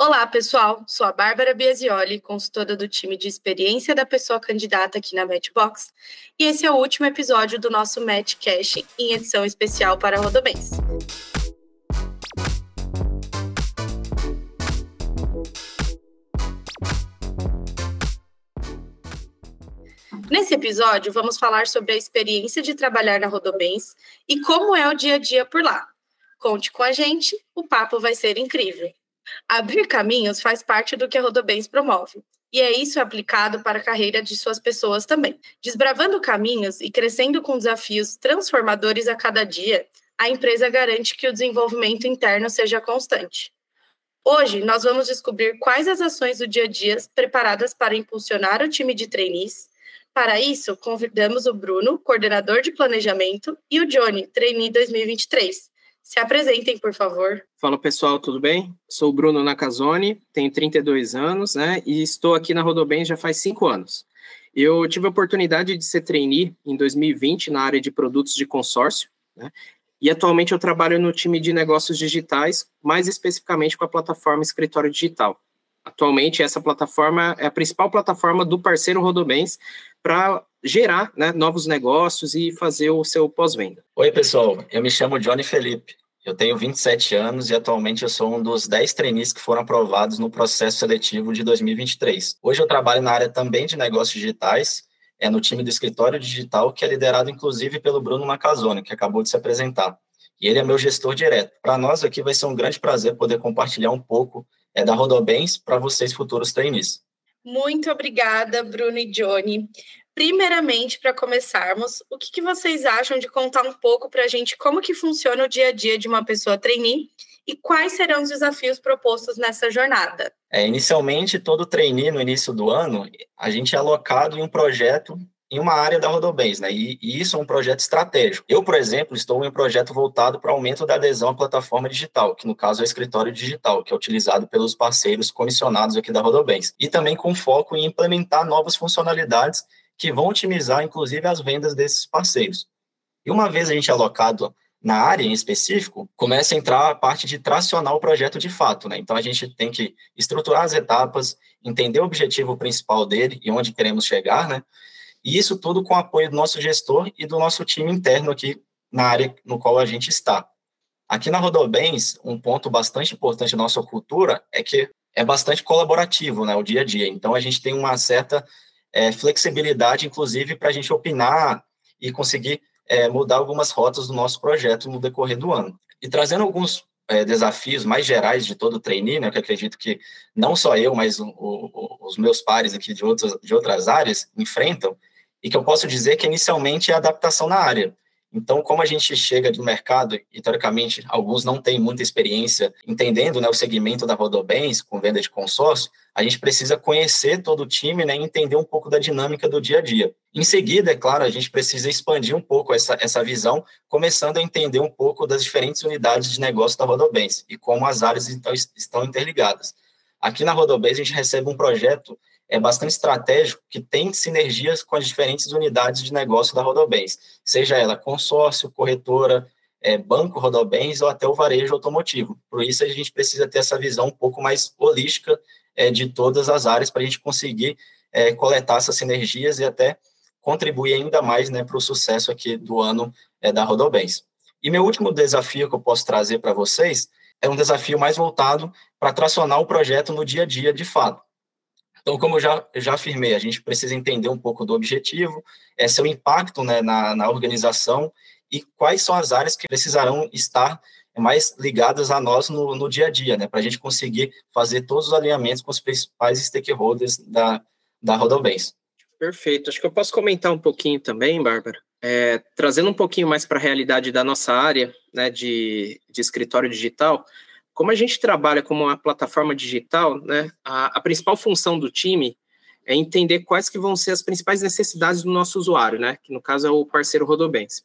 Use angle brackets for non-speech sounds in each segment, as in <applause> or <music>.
Olá, pessoal. Sou a Bárbara Biasioli, consultora do time de experiência da pessoa candidata aqui na Matchbox, e esse é o último episódio do nosso Matchcast em edição especial para Rodobens. Nesse episódio, vamos falar sobre a experiência de trabalhar na Rodobens e como é o dia a dia por lá. Conte com a gente, o papo vai ser incrível. Abrir caminhos faz parte do que a Rodobens promove. E é isso aplicado para a carreira de suas pessoas também. Desbravando caminhos e crescendo com desafios transformadores a cada dia, a empresa garante que o desenvolvimento interno seja constante. Hoje, nós vamos descobrir quais as ações do dia a dia preparadas para impulsionar o time de trainees. Para isso, convidamos o Bruno, coordenador de planejamento, e o Johnny, trainee 2023, se apresentem, por favor. Fala pessoal, tudo bem? Sou o Bruno Nakazone, tenho 32 anos, né? E estou aqui na Rodobem já faz cinco anos. Eu tive a oportunidade de ser trainee em 2020 na área de produtos de consórcio, né? E atualmente eu trabalho no time de negócios digitais, mais especificamente com a plataforma Escritório Digital. Atualmente, essa plataforma é a principal plataforma do parceiro Rodobens para gerar né, novos negócios e fazer o seu pós-venda. Oi, pessoal. Eu me chamo Johnny Felipe. Eu tenho 27 anos e atualmente eu sou um dos 10 trainees que foram aprovados no processo seletivo de 2023. Hoje eu trabalho na área também de negócios digitais, é no time do escritório digital, que é liderado inclusive pelo Bruno Macazone, que acabou de se apresentar. E ele é meu gestor direto. Para nós aqui vai ser um grande prazer poder compartilhar um pouco é, da Rodobens para vocês futuros trainees. Muito obrigada, Bruno e Johnny. Primeiramente, para começarmos, o que, que, vocês acham de contar um pouco para a gente como que funciona o dia a dia de uma pessoa trainee e quais serão os desafios propostos nessa jornada? É, inicialmente, todo trainee no início do ano, a gente é alocado em um projeto em uma área da Rodobens, né? E, e, isso é um projeto estratégico. Eu, por exemplo, estou em um projeto voltado para o aumento da adesão à plataforma digital, que no caso é o escritório digital, que é utilizado pelos parceiros comissionados aqui da Rodobens, e também com foco em implementar novas funcionalidades que vão otimizar, inclusive, as vendas desses parceiros. E uma vez a gente alocado na área em específico, começa a entrar a parte de tracionar o projeto de fato, né? Então a gente tem que estruturar as etapas, entender o objetivo principal dele e onde queremos chegar, né? E isso tudo com o apoio do nosso gestor e do nosso time interno aqui na área no qual a gente está. Aqui na Rodobens, um ponto bastante importante da nossa cultura é que é bastante colaborativo, né, o dia a dia. Então, a gente tem uma certa é, flexibilidade, inclusive, para a gente opinar e conseguir é, mudar algumas rotas do nosso projeto no decorrer do ano. E trazendo alguns é, desafios mais gerais de todo o trainee, né, que acredito que não só eu, mas o, o, os meus pares aqui de outras, de outras áreas enfrentam, e que eu posso dizer que inicialmente é adaptação na área. Então, como a gente chega do mercado, e teoricamente alguns não têm muita experiência entendendo né, o segmento da Rodobens com venda de consórcio, a gente precisa conhecer todo o time né, e entender um pouco da dinâmica do dia a dia. Em seguida, é claro, a gente precisa expandir um pouco essa, essa visão, começando a entender um pouco das diferentes unidades de negócio da Rodobens e como as áreas então, estão interligadas. Aqui na Rodobens, a gente recebe um projeto é bastante estratégico, que tem sinergias com as diferentes unidades de negócio da Rodobens, seja ela consórcio, corretora, é, banco Rodobens ou até o varejo automotivo. Por isso, a gente precisa ter essa visão um pouco mais holística é, de todas as áreas para a gente conseguir é, coletar essas sinergias e até contribuir ainda mais né, para o sucesso aqui do ano é, da Rodobens. E meu último desafio que eu posso trazer para vocês é um desafio mais voltado para tracionar o projeto no dia a dia de fato. Então, como eu já, já afirmei, a gente precisa entender um pouco do objetivo, é, seu impacto né, na, na organização e quais são as áreas que precisarão estar mais ligadas a nós no, no dia a dia, né, para a gente conseguir fazer todos os alinhamentos com os principais stakeholders da, da Rodobens. Perfeito. Acho que eu posso comentar um pouquinho também, Bárbara, é, trazendo um pouquinho mais para a realidade da nossa área né, de, de escritório digital. Como a gente trabalha como uma plataforma digital, né, a, a, principal função do time é entender quais que vão ser as principais necessidades do nosso usuário, né, que no caso é o parceiro Rodobens.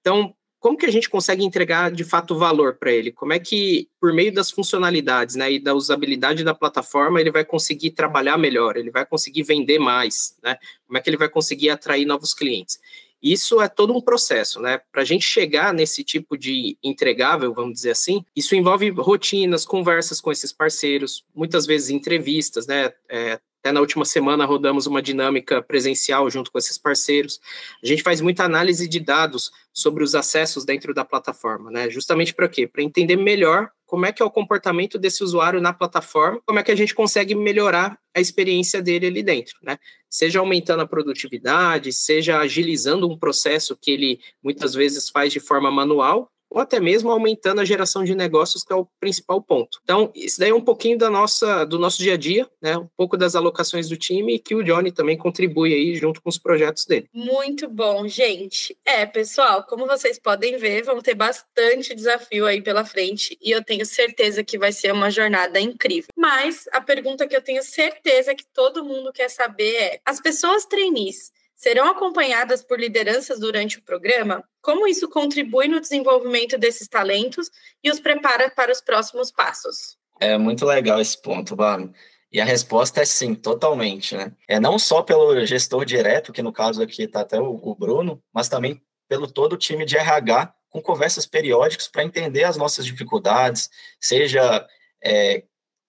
Então, como que a gente consegue entregar de fato valor para ele? Como é que, por meio das funcionalidades né, e da usabilidade da plataforma, ele vai conseguir trabalhar melhor, ele vai conseguir vender mais, né? Como é que ele vai conseguir atrair novos clientes? Isso é todo um processo, né? Para a gente chegar nesse tipo de entregável, vamos dizer assim, isso envolve rotinas, conversas com esses parceiros, muitas vezes entrevistas, né? É, até na última semana rodamos uma dinâmica presencial junto com esses parceiros. A gente faz muita análise de dados sobre os acessos dentro da plataforma, né? Justamente para quê? Para entender melhor como é que é o comportamento desse usuário na plataforma, como é que a gente consegue melhorar a experiência dele ali dentro, né? Seja aumentando a produtividade, seja agilizando um processo que ele muitas vezes faz de forma manual, ou até mesmo aumentando a geração de negócios, que é o principal ponto. Então, isso daí é um pouquinho da nossa, do nosso dia a dia, né? Um pouco das alocações do time e que o Johnny também contribui aí junto com os projetos dele. Muito bom, gente. É, pessoal, como vocês podem ver, vão ter bastante desafio aí pela frente e eu tenho certeza que vai ser uma jornada incrível. Mas a pergunta que eu tenho certeza que todo mundo quer saber é: as pessoas trainees serão acompanhadas por lideranças durante o programa? Como isso contribui no desenvolvimento desses talentos e os prepara para os próximos passos? É muito legal esse ponto, Vale. E a resposta é sim, totalmente, né? É não só pelo gestor direto, que no caso aqui está até o, o Bruno, mas também pelo todo o time de RH, com conversas periódicas para entender as nossas dificuldades, seja é,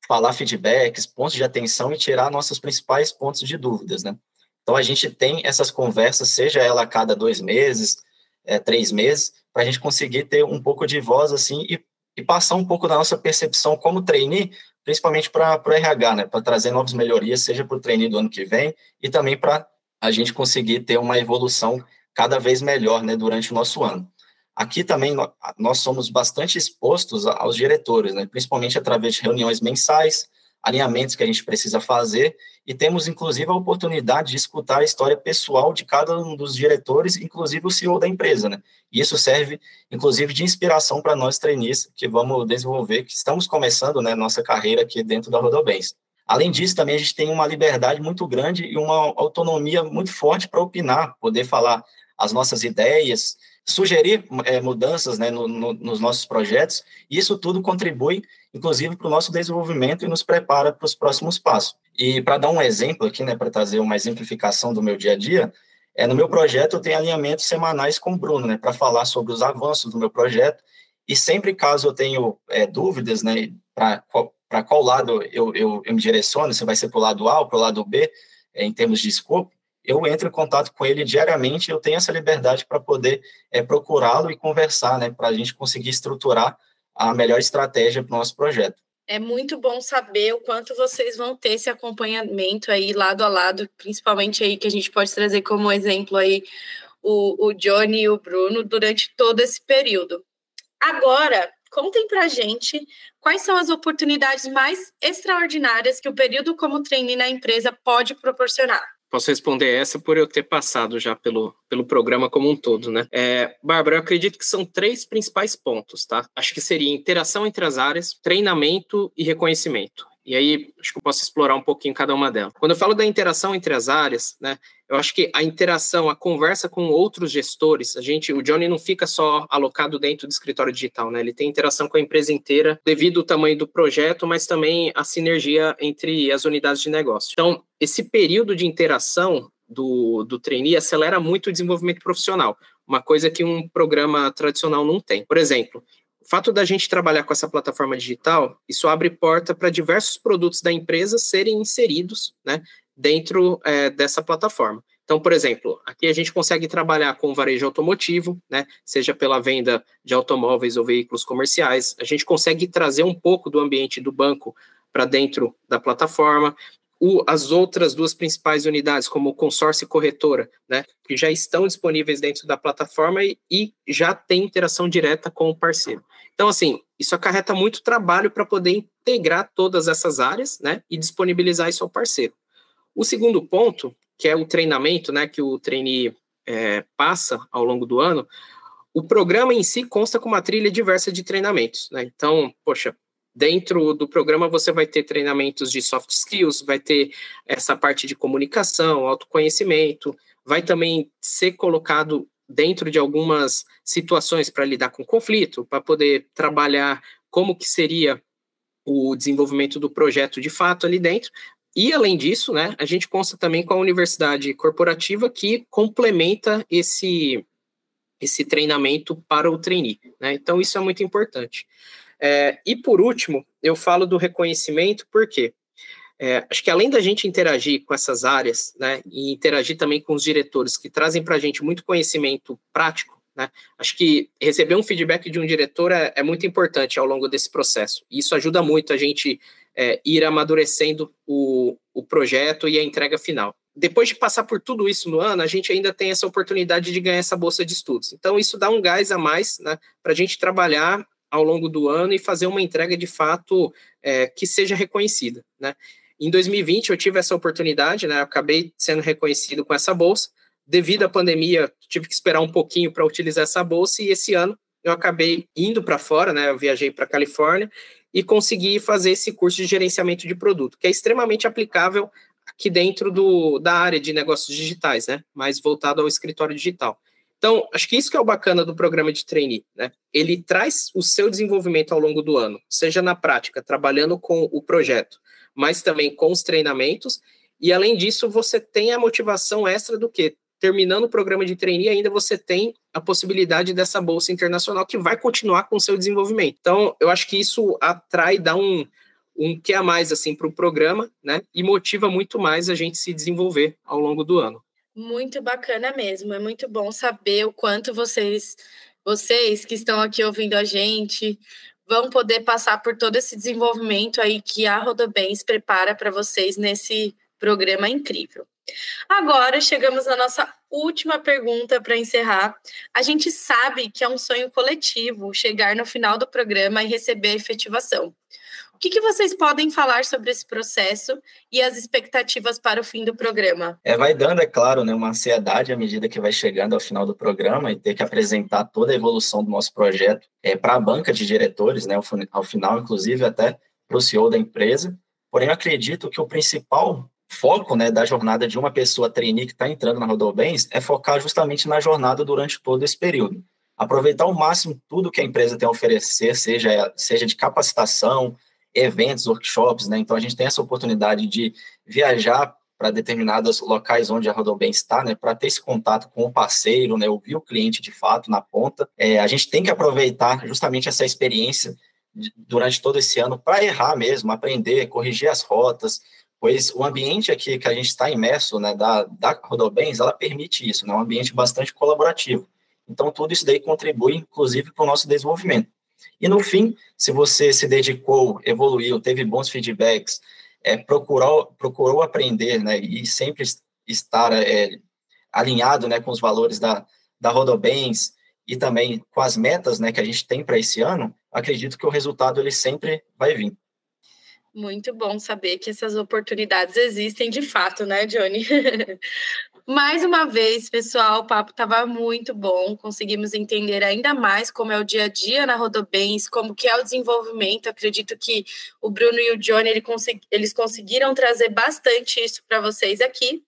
falar feedbacks, pontos de atenção e tirar nossos principais pontos de dúvidas, né? Então, a gente tem essas conversas, seja ela a cada dois meses, é, três meses, para a gente conseguir ter um pouco de voz, assim, e, e passar um pouco da nossa percepção como trainee, principalmente para o RH, né, para trazer novas melhorias, seja para o trainee do ano que vem, e também para a gente conseguir ter uma evolução cada vez melhor, né, durante o nosso ano. Aqui também nós somos bastante expostos aos diretores, né, principalmente através de reuniões mensais, alinhamentos que a gente precisa fazer e temos inclusive a oportunidade de escutar a história pessoal de cada um dos diretores, inclusive o CEO da empresa, né? E isso serve inclusive de inspiração para nós trainees que vamos desenvolver, que estamos começando, né, nossa carreira aqui dentro da Rodobens. Além disso, também a gente tem uma liberdade muito grande e uma autonomia muito forte para opinar, poder falar as nossas ideias, sugerir é, mudanças né, no, no, nos nossos projetos, e isso tudo contribui, inclusive, para o nosso desenvolvimento e nos prepara para os próximos passos. E para dar um exemplo aqui, né, para trazer uma exemplificação do meu dia a dia, é, no meu projeto eu tenho alinhamentos semanais com o Bruno, né, para falar sobre os avanços do meu projeto, e sempre caso eu tenho é, dúvidas, né, para qual, qual lado eu, eu, eu me direciono, se vai ser para o lado A ou para o lado B, é, em termos de escopo, eu entro em contato com ele diariamente, eu tenho essa liberdade para poder é, procurá-lo e conversar, né, para a gente conseguir estruturar a melhor estratégia para o nosso projeto. É muito bom saber o quanto vocês vão ter esse acompanhamento aí lado a lado, principalmente aí que a gente pode trazer como exemplo aí o, o Johnny e o Bruno durante todo esse período. Agora, contem pra gente quais são as oportunidades mais extraordinárias que o período como trainee na empresa pode proporcionar. Posso responder essa por eu ter passado já pelo, pelo programa como um todo, né? É, Bárbara, eu acredito que são três principais pontos, tá? Acho que seria interação entre as áreas, treinamento e reconhecimento. E aí, acho que eu posso explorar um pouquinho cada uma delas. Quando eu falo da interação entre as áreas, né, eu acho que a interação, a conversa com outros gestores, a gente, o Johnny não fica só alocado dentro do escritório digital, né? Ele tem interação com a empresa inteira devido ao tamanho do projeto, mas também a sinergia entre as unidades de negócio. Então, esse período de interação do, do trainee acelera muito o desenvolvimento profissional, uma coisa que um programa tradicional não tem. Por exemplo, o fato da gente trabalhar com essa plataforma digital, isso abre porta para diversos produtos da empresa serem inseridos né, dentro é, dessa plataforma. Então, por exemplo, aqui a gente consegue trabalhar com varejo automotivo, né, seja pela venda de automóveis ou veículos comerciais, a gente consegue trazer um pouco do ambiente do banco para dentro da plataforma, o, as outras duas principais unidades, como consórcio e corretora, né, que já estão disponíveis dentro da plataforma e, e já tem interação direta com o parceiro. Então, assim, isso acarreta muito trabalho para poder integrar todas essas áreas, né, e disponibilizar isso ao parceiro. O segundo ponto, que é o treinamento, né, que o trainee é, passa ao longo do ano, o programa em si consta com uma trilha diversa de treinamentos, né? Então, poxa, Dentro do programa você vai ter treinamentos de soft skills, vai ter essa parte de comunicação, autoconhecimento, vai também ser colocado dentro de algumas situações para lidar com conflito, para poder trabalhar como que seria o desenvolvimento do projeto de fato ali dentro, e, além disso, né, a gente consta também com a universidade corporativa que complementa esse, esse treinamento para o trainee. Né? Então, isso é muito importante. É, e, por último, eu falo do reconhecimento, porque é, acho que além da gente interagir com essas áreas, né, e interagir também com os diretores que trazem para a gente muito conhecimento prático, né, acho que receber um feedback de um diretor é, é muito importante ao longo desse processo. Isso ajuda muito a gente é, ir amadurecendo o, o projeto e a entrega final. Depois de passar por tudo isso no ano, a gente ainda tem essa oportunidade de ganhar essa bolsa de estudos. Então, isso dá um gás a mais né, para a gente trabalhar ao longo do ano e fazer uma entrega de fato é, que seja reconhecida. Né? Em 2020, eu tive essa oportunidade, né, eu acabei sendo reconhecido com essa bolsa. Devido à pandemia, tive que esperar um pouquinho para utilizar essa bolsa e esse ano eu acabei indo para fora, né? Eu viajei para Califórnia e consegui fazer esse curso de gerenciamento de produto, que é extremamente aplicável aqui dentro do, da área de negócios digitais, né? Mais voltado ao escritório digital. Então, acho que isso que é o bacana do programa de trainee, né? Ele traz o seu desenvolvimento ao longo do ano, seja na prática, trabalhando com o projeto, mas também com os treinamentos, e além disso, você tem a motivação extra do que terminando o programa de trainee, ainda você tem a possibilidade dessa bolsa internacional que vai continuar com o seu desenvolvimento. Então, eu acho que isso atrai, dá um, um que a mais assim para o programa, né? E motiva muito mais a gente se desenvolver ao longo do ano. Muito bacana mesmo. É muito bom saber o quanto vocês, vocês que estão aqui ouvindo a gente, vão poder passar por todo esse desenvolvimento aí que a Rodobens prepara para vocês nesse programa incrível. Agora chegamos na nossa última pergunta para encerrar. A gente sabe que é um sonho coletivo chegar no final do programa e receber a efetivação. Que, que vocês podem falar sobre esse processo e as expectativas para o fim do programa? É, vai dando, é claro, né, uma ansiedade à medida que vai chegando ao final do programa e ter que apresentar toda a evolução do nosso projeto é, para a banca de diretores, né, ao, ao final, inclusive até para o CEO da empresa. Porém, eu acredito que o principal foco né, da jornada de uma pessoa trainee que está entrando na Rodobens é focar justamente na jornada durante todo esse período. Aproveitar ao máximo tudo que a empresa tem a oferecer, seja, seja de capacitação, eventos, workshops, né? Então a gente tem essa oportunidade de viajar para determinados locais onde a Rodobens está, né, para ter esse contato com o parceiro, né, ouvir o cliente de fato na ponta. É, a gente tem que aproveitar justamente essa experiência durante todo esse ano para errar mesmo, aprender, corrigir as rotas, pois o ambiente aqui que a gente está imerso, né, da, da Rodobens, ela permite isso, né, um ambiente bastante colaborativo. Então, tudo isso daí contribui, inclusive, para o nosso desenvolvimento. E, no fim, se você se dedicou, evoluiu, teve bons feedbacks, é, procurou, procurou aprender, né, e sempre estar é, alinhado, né, com os valores da, da Rodobens e também com as metas, né, que a gente tem para esse ano, acredito que o resultado, ele sempre vai vir. Muito bom saber que essas oportunidades existem de fato, né, Johnny? <laughs> mais uma vez, pessoal, o papo estava muito bom. Conseguimos entender ainda mais como é o dia a dia na Rodobens, como que é o desenvolvimento. Acredito que o Bruno e o Johnny ele consegui, eles conseguiram trazer bastante isso para vocês aqui.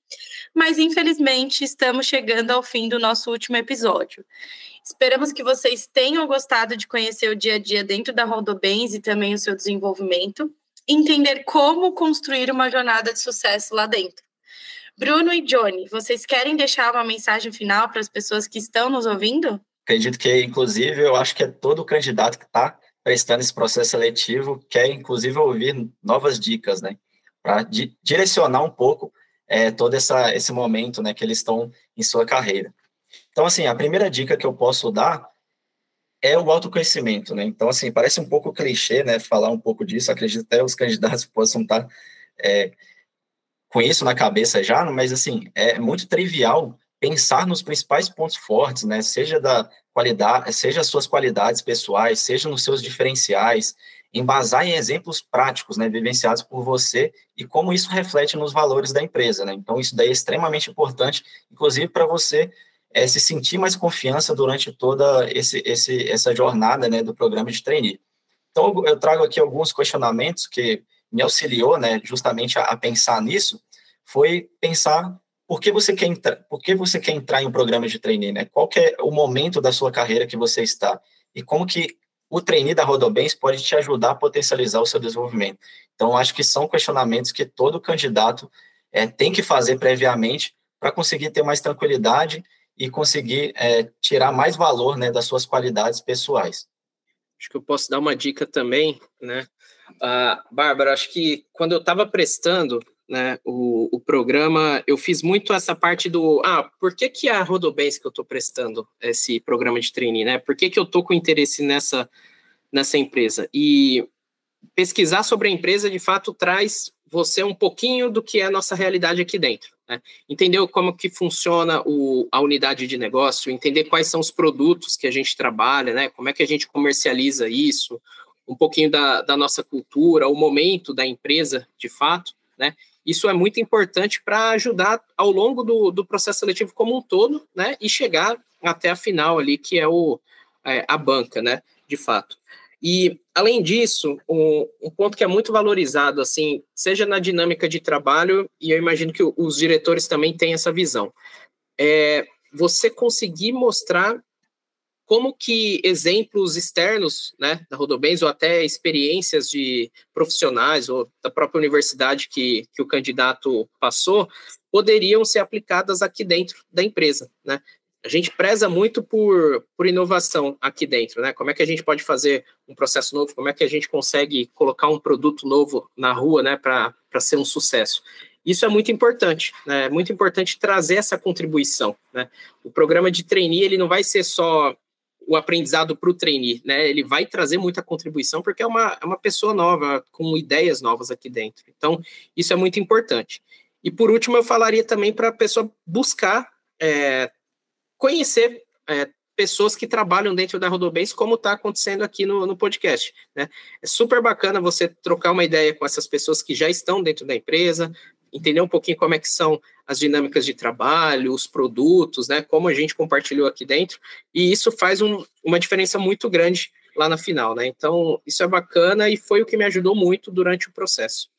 Mas infelizmente estamos chegando ao fim do nosso último episódio. Esperamos que vocês tenham gostado de conhecer o dia a dia dentro da Rodobens e também o seu desenvolvimento entender como construir uma jornada de sucesso lá dentro. Bruno e Johnny, vocês querem deixar uma mensagem final para as pessoas que estão nos ouvindo? Acredito que, inclusive, eu acho que é todo candidato que está prestando esse processo seletivo quer, inclusive, ouvir novas dicas, né? Para di direcionar um pouco é, todo essa, esse momento né, que eles estão em sua carreira. Então, assim, a primeira dica que eu posso dar é o autoconhecimento, né? Então, assim, parece um pouco clichê, né, falar um pouco disso, acredito até os <laughs> candidatos possam estar é, com isso na cabeça já, mas, assim, é muito trivial pensar nos principais pontos fortes, né, seja da qualidade, seja as suas qualidades pessoais, seja nos seus diferenciais, embasar em exemplos práticos, né, vivenciados por você e como isso reflete nos valores da empresa, né? Então, isso daí é extremamente importante, inclusive para você é se sentir mais confiança durante toda esse, esse, essa jornada né, do programa de trainee. Então, eu trago aqui alguns questionamentos que me auxiliou né, justamente a, a pensar nisso, foi pensar por que você quer entrar, por que você quer entrar em um programa de trainee, né? Qual é o momento da sua carreira que você está e como que o trainee da Rodobens pode te ajudar a potencializar o seu desenvolvimento. Então, acho que são questionamentos que todo candidato é, tem que fazer previamente para conseguir ter mais tranquilidade e conseguir é, tirar mais valor né, das suas qualidades pessoais. Acho que eu posso dar uma dica também, né? Uh, Bárbara, acho que quando eu estava prestando né, o, o programa, eu fiz muito essa parte do, ah, por que que a Rodobens que eu estou prestando esse programa de trainee, né? Por que que eu estou com interesse nessa, nessa empresa? E pesquisar sobre a empresa, de fato, traz você um pouquinho do que é a nossa realidade aqui dentro. Né? Entender como que funciona o, a unidade de negócio, entender quais são os produtos que a gente trabalha, né? como é que a gente comercializa isso, um pouquinho da, da nossa cultura, o momento da empresa, de fato, né? Isso é muito importante para ajudar ao longo do, do processo seletivo como um todo, né? E chegar até a final ali, que é, o, é, a banca, né? De fato. E, além disso, um, um, ponto que é muito valorizado, assim, seja na dinâmica de trabalho, e eu imagino que os diretores também têm essa visão, é você conseguir mostrar como que exemplos externos, né, da Rodobens, ou até experiências de profissionais ou da própria universidade que, que o candidato passou, poderiam ser aplicadas aqui dentro da empresa, né? A gente preza muito por, por inovação aqui dentro, né? Como é que a gente pode fazer um processo novo? Como é que a gente consegue colocar um produto novo na rua, né, para ser um sucesso? Isso é muito importante, né? É muito importante trazer essa contribuição, né? O programa de trainee, ele não vai ser só o aprendizado para o trainee, né? Ele vai trazer muita contribuição porque é uma, é uma pessoa nova, com ideias novas aqui dentro. Então, isso é muito importante. E por último, eu falaria também para a pessoa buscar é, conhecer é, pessoas que trabalham dentro da Rodobens, como está acontecendo aqui no, no podcast. Né? É super bacana você trocar uma ideia com essas pessoas que já estão dentro da empresa, entender um pouquinho como é que são as dinâmicas de trabalho, os produtos, né, como a gente compartilhou aqui dentro, e isso faz um, uma diferença muito grande lá na final, né? Então, isso é bacana e foi o que me ajudou muito durante o processo.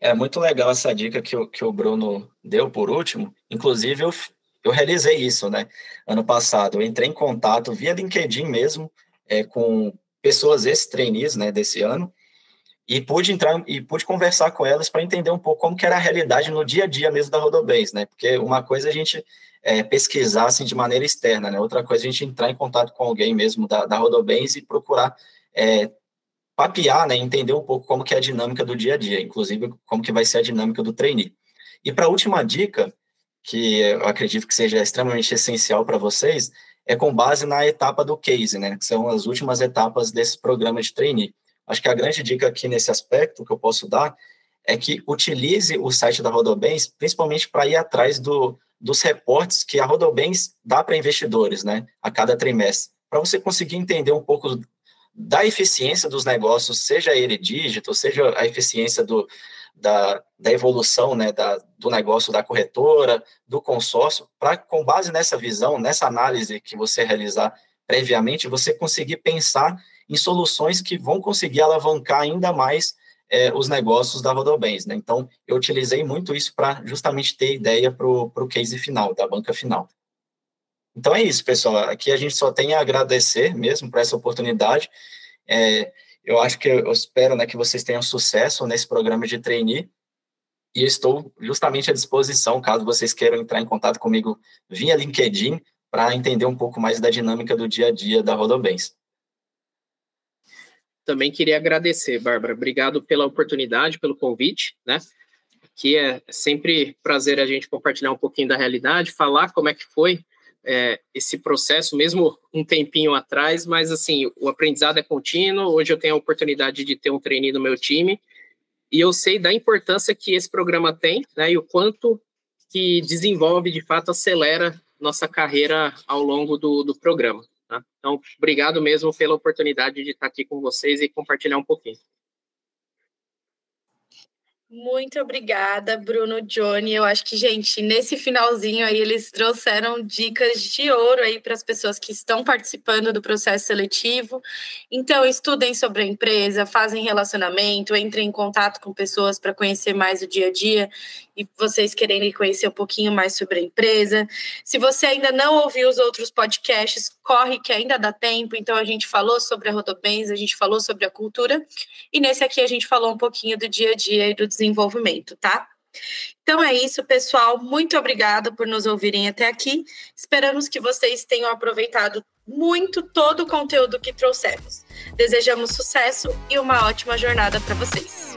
É muito legal essa dica que o, que o Bruno deu por último. Inclusive, eu, eu realizei isso, né? Ano passado, eu entrei em contato via LinkedIn mesmo é, com pessoas ex-trainees, né, desse ano, e pude entrar e pude conversar com elas para entender um pouco como que era a realidade no dia a dia mesmo da Rodobens, né? Porque uma coisa é a gente é, pesquisar assim de maneira externa, né? Outra coisa é a gente entrar em contato com alguém mesmo da, da Rodobens e procurar é, papear, né? Entender um pouco como que é a dinâmica do dia a dia, inclusive como que vai ser a dinâmica do trainee. E para a última dica, que eu acredito que seja extremamente essencial para vocês, é com base na etapa do case, né? Que são as últimas etapas desse programa de trainee. Acho que a grande dica aqui nesse aspecto que eu posso dar é que utilize o site da Rodobens, principalmente para ir atrás do, dos reportes que a Rodobens dá para investidores, né, a cada trimestre, para você conseguir entender um pouco da eficiência dos negócios, seja ele dígito, seja a eficiência do, da, da evolução né, da, do negócio da corretora, do consórcio, para, com base nessa visão, nessa análise que você realizar previamente, você conseguir pensar em soluções que vão conseguir alavancar ainda mais é, os negócios da Rodobens. Né? Então, eu utilizei muito isso para justamente ter ideia para o case final, da banca final. Então é isso, pessoal. Aqui a gente só tem a agradecer mesmo por essa oportunidade. É, eu acho que eu espero né, que vocês tenham sucesso nesse programa de trainee e estou justamente à disposição, caso vocês queiram entrar em contato comigo via LinkedIn para entender um pouco mais da dinâmica do dia a dia da Rodobens. Também queria agradecer, Bárbara. Obrigado pela oportunidade, pelo convite, né? Que é sempre prazer a gente compartilhar um pouquinho da realidade, falar como é que foi é, esse processo, mesmo um tempinho atrás, mas assim, o aprendizado é contínuo. Hoje eu tenho a oportunidade de ter um trainee no meu time e eu sei da importância que esse programa tem, né? E o quanto que desenvolve, de fato, acelera nossa carreira ao longo do, do programa. Tá? Então, obrigado mesmo pela oportunidade de estar aqui com vocês e compartilhar um pouquinho. Muito obrigada, Bruno, Johnny. Eu acho que, gente, nesse finalzinho aí, eles trouxeram dicas de ouro aí para as pessoas que estão participando do processo seletivo. Então, estudem sobre a empresa, fazem relacionamento, entrem em contato com pessoas para conhecer mais o dia a dia e vocês quererem conhecer um pouquinho mais sobre a empresa. Se você ainda não ouviu os outros podcasts, corre que ainda dá tempo, então a gente falou sobre a Rodobens, a gente falou sobre a cultura, e nesse aqui a gente falou um pouquinho do dia a dia e do desenvolvimento, tá? Então é isso, pessoal. Muito obrigada por nos ouvirem até aqui. Esperamos que vocês tenham aproveitado muito todo o conteúdo que trouxemos. Desejamos sucesso e uma ótima jornada para vocês.